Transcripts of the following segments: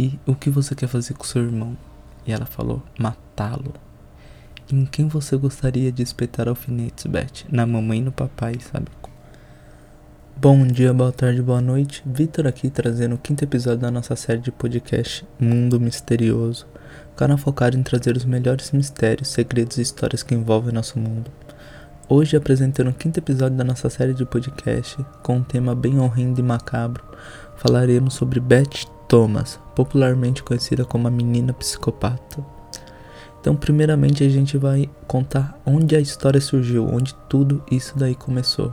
E o que você quer fazer com seu irmão? E ela falou: matá-lo. Em quem você gostaria de espetar alfinetes, Beth? Na mamãe e no papai, sabe? Bom dia, boa tarde, boa noite. Vitor aqui trazendo o quinto episódio da nossa série de podcast Mundo Misterioso. Canal focado em trazer os melhores mistérios, segredos e histórias que envolvem nosso mundo. Hoje apresentando o quinto episódio da nossa série de podcast com um tema bem horrendo e macabro. Falaremos sobre Beth Thomas, popularmente conhecida como a menina psicopata. Então, primeiramente, a gente vai contar onde a história surgiu, onde tudo isso daí começou.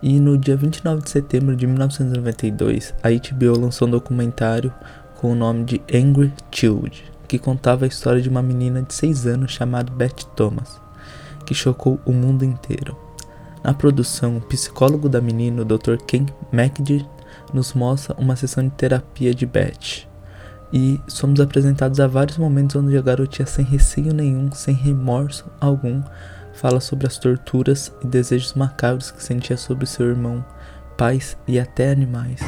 E no dia 29 de setembro de 1992, a HBO lançou um documentário com o nome de Angry Child, que contava a história de uma menina de 6 anos chamada Beth Thomas, que chocou o mundo inteiro. Na produção, o psicólogo da menina, o Dr. Ken McD, nos mostra uma sessão de terapia de Beth. E somos apresentados a vários momentos onde a garotinha, sem receio nenhum, sem remorso algum, fala sobre as torturas e desejos macabros que sentia sobre seu irmão, pais e até animais.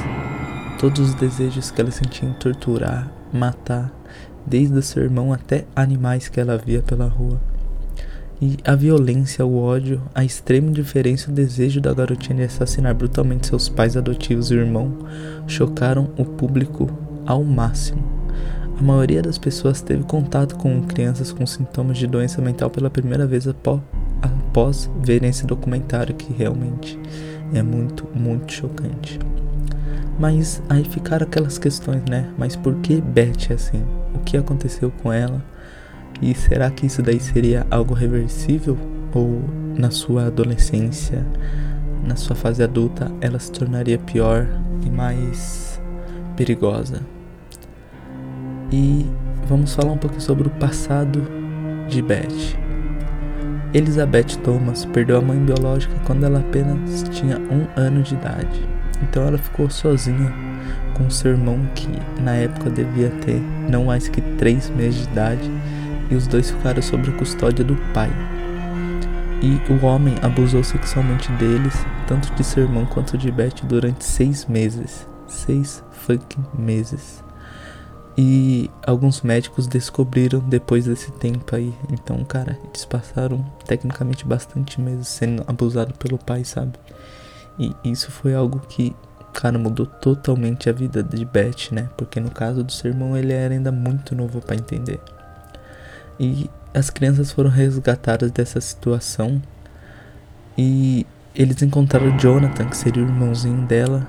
Todos os desejos que ela sentia em torturar, matar, desde seu irmão até animais que ela via pela rua. E a violência, o ódio, a extrema indiferença e o desejo da garotinha de assassinar brutalmente seus pais adotivos e irmão chocaram o público ao máximo. A maioria das pessoas teve contato com crianças com sintomas de doença mental pela primeira vez após, verem esse documentário que realmente é muito, muito chocante. Mas aí ficaram aquelas questões, né? Mas por que Beth é assim? O que aconteceu com ela? E será que isso daí seria algo reversível? Ou na sua adolescência, na sua fase adulta, ela se tornaria pior e mais perigosa? E vamos falar um pouco sobre o passado de Beth. Elizabeth Thomas perdeu a mãe biológica quando ela apenas tinha um ano de idade. Então ela ficou sozinha com seu irmão que na época devia ter não mais que três meses de idade e os dois ficaram sob a custódia do pai. E o homem abusou sexualmente deles, tanto de seu irmão quanto de Beth, durante seis meses. Seis fucking meses. E alguns médicos descobriram depois desse tempo aí. Então, cara, eles passaram tecnicamente bastante meses sendo abusados pelo pai, sabe? E isso foi algo que, cara, mudou totalmente a vida de Beth, né? Porque no caso do seu irmão, ele era ainda muito novo para entender. E as crianças foram resgatadas dessa situação. E eles encontraram Jonathan, que seria o irmãozinho dela,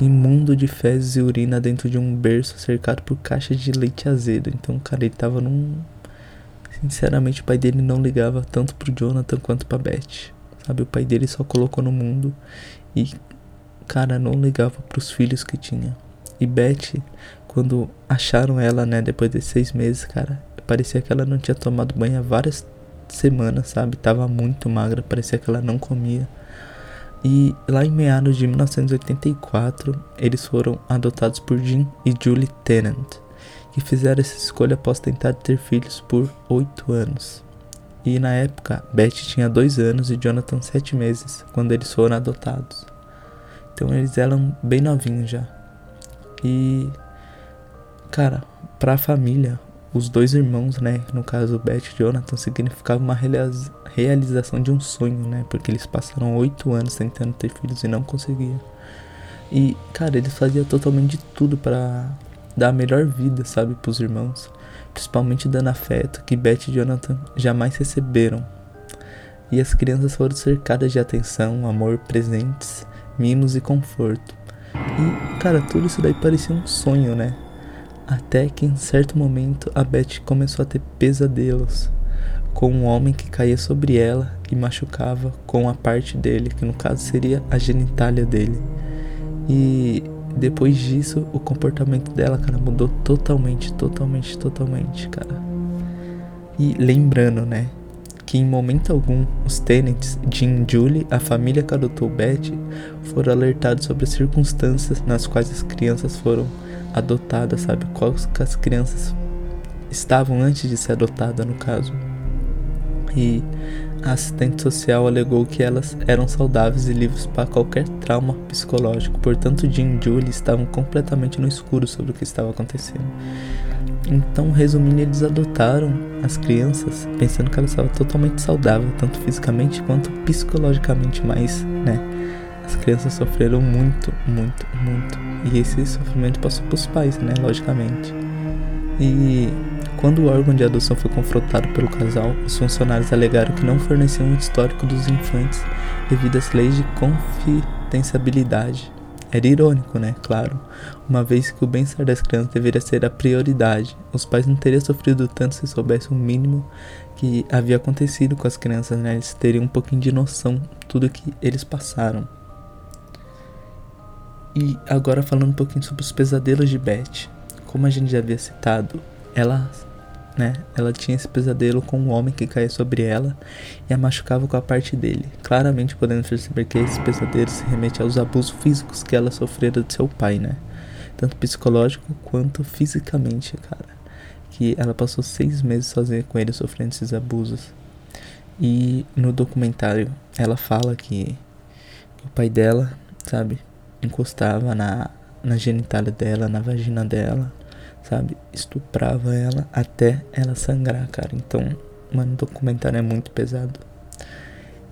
imundo de fezes e urina dentro de um berço cercado por caixas de leite azedo. Então, cara, ele tava num. Sinceramente, o pai dele não ligava tanto pro Jonathan quanto pra Beth. Sabe, o pai dele só colocou no mundo e, cara, não ligava pros filhos que tinha. E Beth, quando acharam ela, né, depois de seis meses, cara, parecia que ela não tinha tomado banho há várias semanas, sabe? Tava muito magra, parecia que ela não comia. E lá em meados de 1984, eles foram adotados por Jim e Julie Tennant, que fizeram essa escolha após tentar ter filhos por oito anos. E na época, Beth tinha dois anos e Jonathan sete meses quando eles foram adotados. Então eles eram bem novinhos já. E, cara, pra família, os dois irmãos, né, no caso Beth e Jonathan, significava uma realização de um sonho, né, porque eles passaram oito anos tentando ter filhos e não conseguiam. E, cara, eles faziam totalmente de tudo para dar a melhor vida, sabe, pros irmãos, principalmente dando afeto que Beth e Jonathan jamais receberam. E as crianças foram cercadas de atenção, amor, presentes, mimos e conforto. E, cara, tudo isso daí parecia um sonho, né? Até que em certo momento a Beth começou a ter pesadelos com um homem que caía sobre ela e machucava com a parte dele, que no caso seria a genitália dele. E depois disso, o comportamento dela, cara, mudou totalmente, totalmente, totalmente, cara. E lembrando, né, que em momento algum os Tennants, Jim Julie, a família que adotou Beth, foram alertados sobre as circunstâncias nas quais as crianças foram adotada, sabe? Quais as crianças estavam antes de ser adotada, no caso. E a assistente social alegou que elas eram saudáveis e livres para qualquer trauma psicológico, portanto Jim e Julie estavam completamente no escuro sobre o que estava acontecendo. Então, resumindo, eles adotaram as crianças pensando que elas estavam totalmente saudáveis, tanto fisicamente quanto psicologicamente, mas, né, as crianças sofreram muito, muito, muito. E esse sofrimento passou para os pais, né, logicamente. E quando o órgão de adoção foi confrontado pelo casal, os funcionários alegaram que não forneciam um histórico dos infantes devido às leis de confidencialidade. Era irônico, né? Claro, uma vez que o bem-estar das crianças deveria ser a prioridade. Os pais não teriam sofrido tanto se soubessem o mínimo que havia acontecido com as crianças, né? Eles teriam um pouquinho de noção tudo que eles passaram. E agora falando um pouquinho sobre os pesadelos de Beth. Como a gente já havia citado, ela né? Ela tinha esse pesadelo com um homem que caía sobre ela e a machucava com a parte dele, claramente podendo perceber que esse pesadelo se remete aos abusos físicos que ela sofrera de seu pai, né? Tanto psicológico quanto fisicamente, cara. Que ela passou seis meses sozinha com ele sofrendo esses abusos. E no documentário ela fala que, o pai dela, sabe, encostava na, na genitália dela, na vagina dela sabe? Estuprava ela até ela sangrar, cara. Então, mano, o documentário é muito pesado.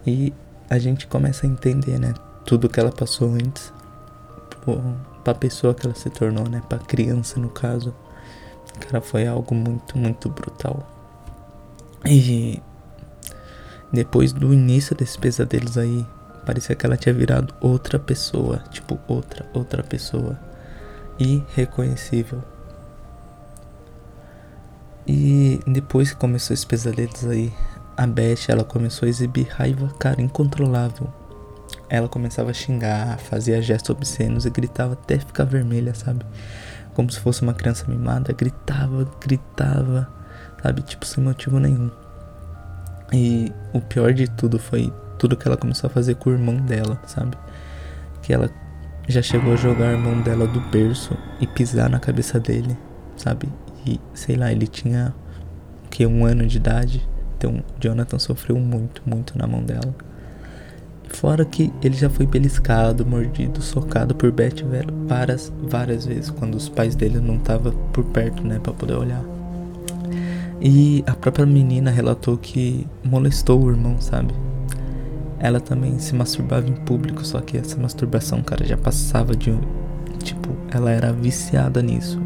E a gente começa a entender, né? Tudo que ela passou antes. Pra pessoa que ela se tornou, né? Pra criança, no caso. Cara, foi algo muito, muito brutal. E depois do início desses pesadelos aí, parecia que ela tinha virado outra pessoa. Tipo, outra, outra pessoa. Irreconhecível. E depois que começou esses pesadelos aí, a Beth ela começou a exibir raiva, cara, incontrolável. Ela começava a xingar, fazia gestos obscenos e gritava até ficar vermelha, sabe? Como se fosse uma criança mimada, gritava, gritava, sabe? Tipo, sem motivo nenhum. E o pior de tudo foi tudo que ela começou a fazer com o irmão dela, sabe? Que ela já chegou a jogar o irmão dela do berço e pisar na cabeça dele, sabe? E, sei lá, ele tinha que um ano de idade. Então, Jonathan sofreu muito, muito na mão dela. Fora que ele já foi beliscado, mordido, socado por Beth várias, várias vezes quando os pais dele não estavam por perto, né, para poder olhar. E a própria menina relatou que molestou o irmão, sabe? Ela também se masturbava em público, só que essa masturbação, cara, já passava de tipo, ela era viciada nisso.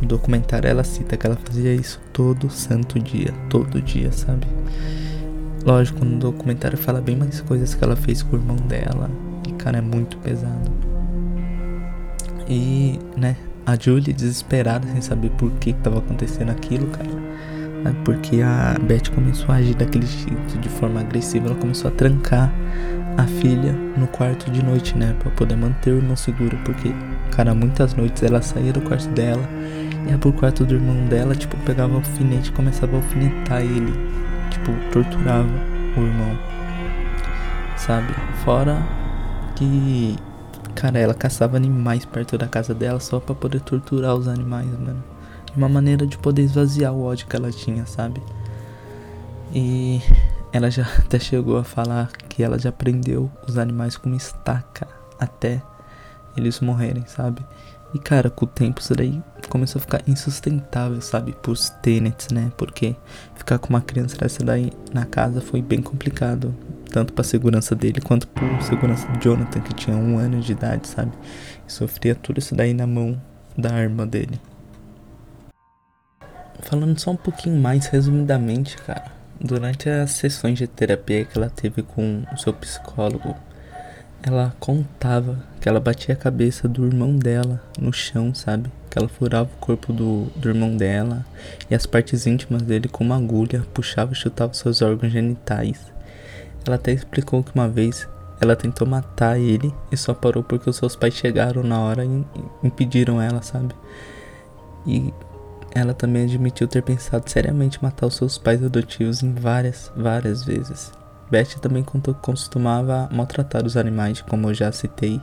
No documentário ela cita que ela fazia isso todo santo dia, todo dia, sabe? Lógico, no documentário fala bem mais coisas que ela fez com o irmão dela. E cara, é muito pesado. E, né, a Julie desesperada sem saber por que estava acontecendo aquilo, cara. Porque a Beth começou a agir daquele jeito, de forma agressiva. Ela começou a trancar a filha no quarto de noite, né? Pra poder manter o irmão seguro. Porque, cara, muitas noites ela saía do quarto dela ia pro quarto do irmão dela, tipo, pegava alfinete e começava a alfinetar ele. Tipo, torturava o irmão. Sabe? Fora que. Cara, ela caçava animais perto da casa dela só para poder torturar os animais, mano. Uma maneira de poder esvaziar o ódio que ela tinha, sabe? E ela já até chegou a falar que ela já prendeu os animais com estaca até eles morrerem, sabe? E cara, com o tempo isso daí começou a ficar insustentável, sabe? Pros tenets, né? Porque ficar com uma criança dessa daí na casa foi bem complicado. Tanto pra segurança dele quanto por segurança do Jonathan, que tinha um ano de idade, sabe? E sofria tudo isso daí na mão da arma dele. Falando só um pouquinho mais resumidamente, cara. Durante as sessões de terapia que ela teve com o seu psicólogo, ela contava que ela batia a cabeça do irmão dela no chão, sabe? Que ela furava o corpo do, do irmão dela e as partes íntimas dele com uma agulha, puxava e chutava seus órgãos genitais. Ela até explicou que uma vez ela tentou matar ele e só parou porque os seus pais chegaram na hora e impediram ela, sabe? E ela também admitiu ter pensado seriamente matar os seus pais adotivos em várias, várias vezes. Beth também contou que costumava maltratar os animais, como eu já citei,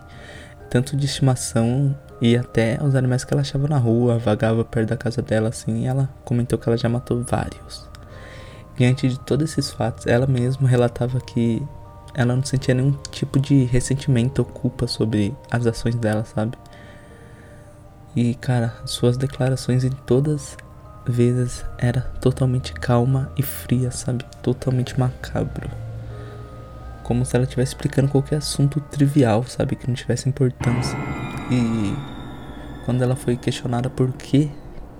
tanto de estimação e até os animais que ela achava na rua, vagava perto da casa dela assim, e ela comentou que ela já matou vários. diante de todos esses fatos, ela mesma relatava que ela não sentia nenhum tipo de ressentimento ou culpa sobre as ações dela, sabe? E cara, suas declarações em todas vezes era totalmente calma e fria, sabe? Totalmente macabro. Como se ela estivesse explicando qualquer assunto trivial, sabe? Que não tivesse importância. E quando ela foi questionada por que,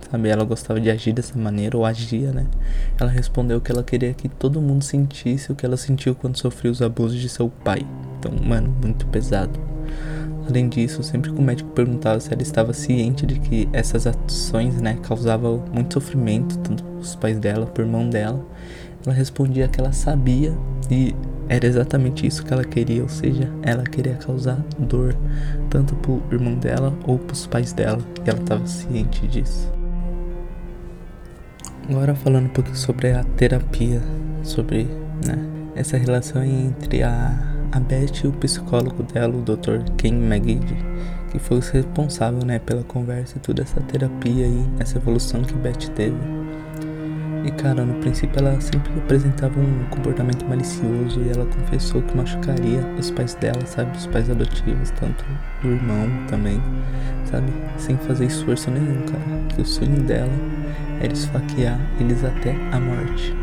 sabe, ela gostava de agir dessa maneira, ou agia, né? Ela respondeu que ela queria que todo mundo sentisse o que ela sentiu quando sofreu os abusos de seu pai. Então, mano, muito pesado. Além disso, sempre que o médico perguntava se ela estava ciente de que essas ações, né, causavam muito sofrimento, tanto os pais dela, por irmão dela, ela respondia que ela sabia e era exatamente isso que ela queria, ou seja, ela queria causar dor tanto pro irmão dela ou pros pais dela, e ela estava ciente disso. Agora falando um pouco sobre a terapia, sobre né, essa relação entre a a Beth e o psicólogo dela, o Dr. Ken McGee, que foi o responsável, né, pela conversa e toda essa terapia e essa evolução que Beth teve. E cara, no princípio ela sempre apresentava um comportamento malicioso e ela confessou que machucaria os pais dela, sabe? Os pais adotivos, tanto o irmão também, sabe? Sem fazer esforço nenhum, cara. Que o sonho dela era esfaquear eles até a morte.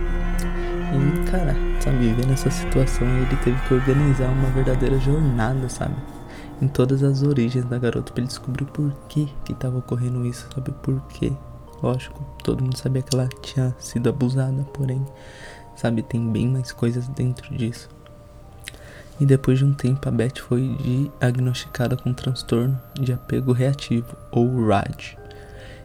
Cara, sabe, vendo essa situação, ele teve que organizar uma verdadeira jornada, sabe? Em todas as origens da garota para ele descobrir por que que tava ocorrendo isso, sabe? Por quê? Lógico, todo mundo sabia que ela tinha sido abusada, porém, sabe, tem bem mais coisas dentro disso. E depois de um tempo, a Beth foi diagnosticada com transtorno de apego reativo, ou RAD,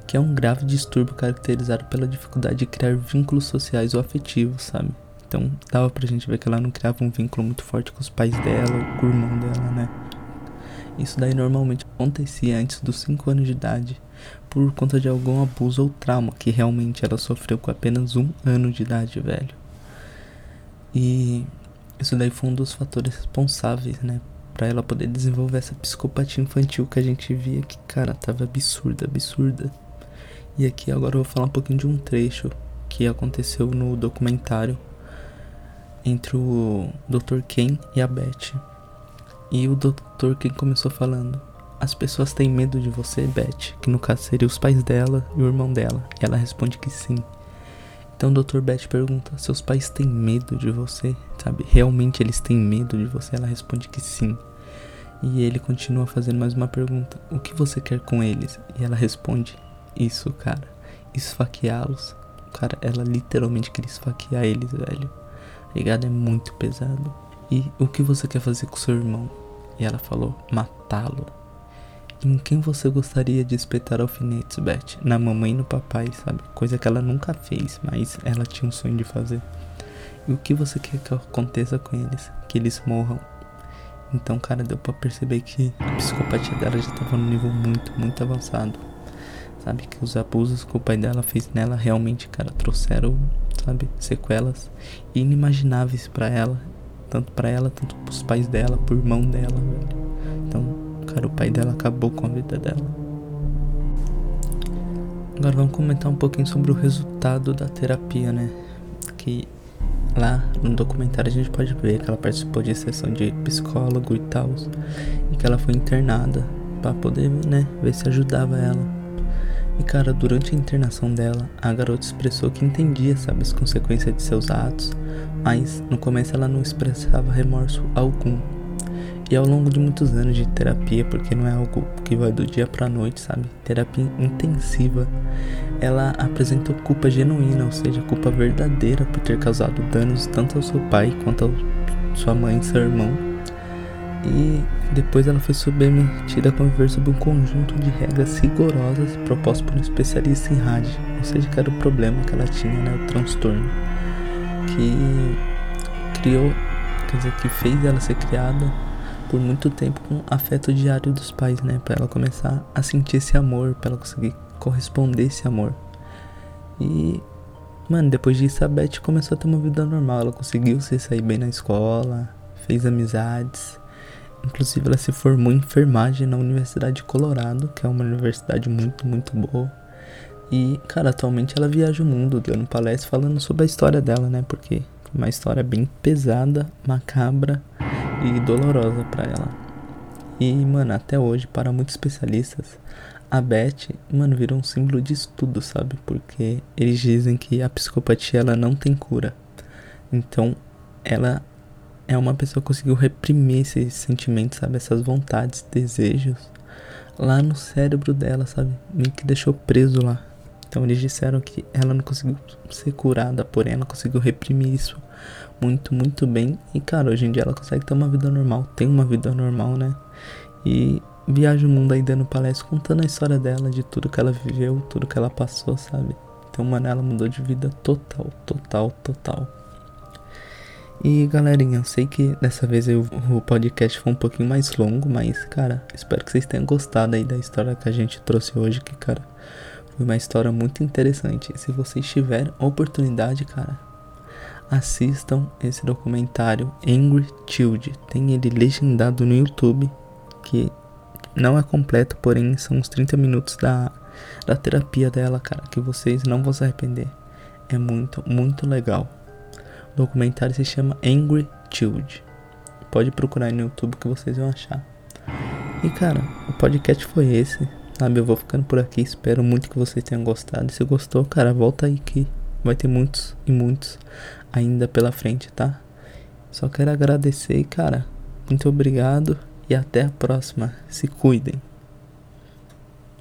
que é um grave distúrbio caracterizado pela dificuldade de criar vínculos sociais ou afetivos, sabe? Então dava pra gente ver que ela não criava um vínculo muito forte com os pais dela ou com o irmão dela, né? Isso daí normalmente acontecia antes dos 5 anos de idade, por conta de algum abuso ou trauma que realmente ela sofreu com apenas um ano de idade, velho. E isso daí foi um dos fatores responsáveis, né? Pra ela poder desenvolver essa psicopatia infantil que a gente via que, cara, tava absurda, absurda. E aqui agora eu vou falar um pouquinho de um trecho que aconteceu no documentário entre o Dr. Ken e a Beth. E o Dr. Ken começou falando: As pessoas têm medo de você, Beth, que no caso seria os pais dela e o irmão dela. E ela responde que sim. Então o Dr. Beth pergunta: Seus pais têm medo de você? Sabe? Realmente eles têm medo de você? Ela responde que sim. E ele continua fazendo mais uma pergunta: O que você quer com eles? E ela responde: isso, cara. Esfaqueá-los. Cara, ela literalmente queria esfaquear eles, velho. Ligado? É muito pesado. E o que você quer fazer com seu irmão? E ela falou: matá-lo. Em quem você gostaria de espetar alfinetes, Beth? Na mamãe e no papai, sabe? Coisa que ela nunca fez, mas ela tinha um sonho de fazer. E o que você quer que aconteça com eles? Que eles morram. Então, cara, deu pra perceber que a psicopatia dela já tava num nível muito, muito avançado sabe? Que os abusos que o pai dela fez nela realmente, cara, trouxeram, sabe? Sequelas inimagináveis para ela, tanto para ela, tanto pros pais dela, pro irmão dela, velho. Então, cara, o pai dela acabou com a vida dela. Agora vamos comentar um pouquinho sobre o resultado da terapia, né? Que lá no documentário a gente pode ver que ela participou de sessão de psicólogo e tal, e que ela foi internada para poder, né, ver se ajudava ela. E cara, durante a internação dela, a garota expressou que entendia, sabe, as consequências de seus atos, mas no começo ela não expressava remorso algum. E ao longo de muitos anos de terapia, porque não é algo que vai do dia pra noite, sabe? Terapia intensiva, ela apresentou culpa genuína, ou seja, culpa verdadeira por ter causado danos tanto ao seu pai quanto a sua mãe e seu irmão e depois ela foi submetida a conviver sob um conjunto de regras rigorosas propostas por um especialista em rádio, ou seja, que era o problema que ela tinha, né, o transtorno, que criou, quer dizer, que fez ela ser criada por muito tempo com afeto diário dos pais, né, para ela começar a sentir esse amor, para ela conseguir corresponder esse amor. E mano, depois disso a Beth começou a ter uma vida normal, ela conseguiu se sair bem na escola, fez amizades Inclusive, ela se formou em enfermagem na Universidade de Colorado, que é uma universidade muito, muito boa. E, cara, atualmente ela viaja o mundo dando palestra falando sobre a história dela, né? Porque uma história bem pesada, macabra e dolorosa para ela. E, mano, até hoje, para muitos especialistas, a Beth, mano, virou um símbolo de estudo, sabe? Porque eles dizem que a psicopatia ela não tem cura. Então, ela é uma pessoa que conseguiu reprimir esses sentimentos, sabe? Essas vontades, desejos lá no cérebro dela, sabe? Meio que deixou preso lá. Então eles disseram que ela não conseguiu ser curada, porém ela conseguiu reprimir isso muito, muito bem. E cara, hoje em dia ela consegue ter uma vida normal, tem uma vida normal, né? E viaja o mundo aí dando palestra, contando a história dela, de tudo que ela viveu, tudo que ela passou, sabe? Então, mano, ela mudou de vida total, total, total. E galerinha, sei que dessa vez eu, o podcast foi um pouquinho mais longo, mas cara, espero que vocês tenham gostado aí da história que a gente trouxe hoje, que cara, foi uma história muito interessante. Se vocês tiverem oportunidade, cara, assistam esse documentário Angry Child. Tem ele legendado no YouTube, que não é completo, porém são uns 30 minutos da, da terapia dela, cara, que vocês não vão se arrepender. É muito, muito legal. Documentário se chama Angry Child. Pode procurar aí no YouTube que vocês vão achar. E cara, o podcast foi esse. Sabe, eu vou ficando por aqui. Espero muito que vocês tenham gostado. E se gostou, cara, volta aí que vai ter muitos e muitos ainda pela frente, tá? Só quero agradecer cara, muito obrigado e até a próxima. Se cuidem.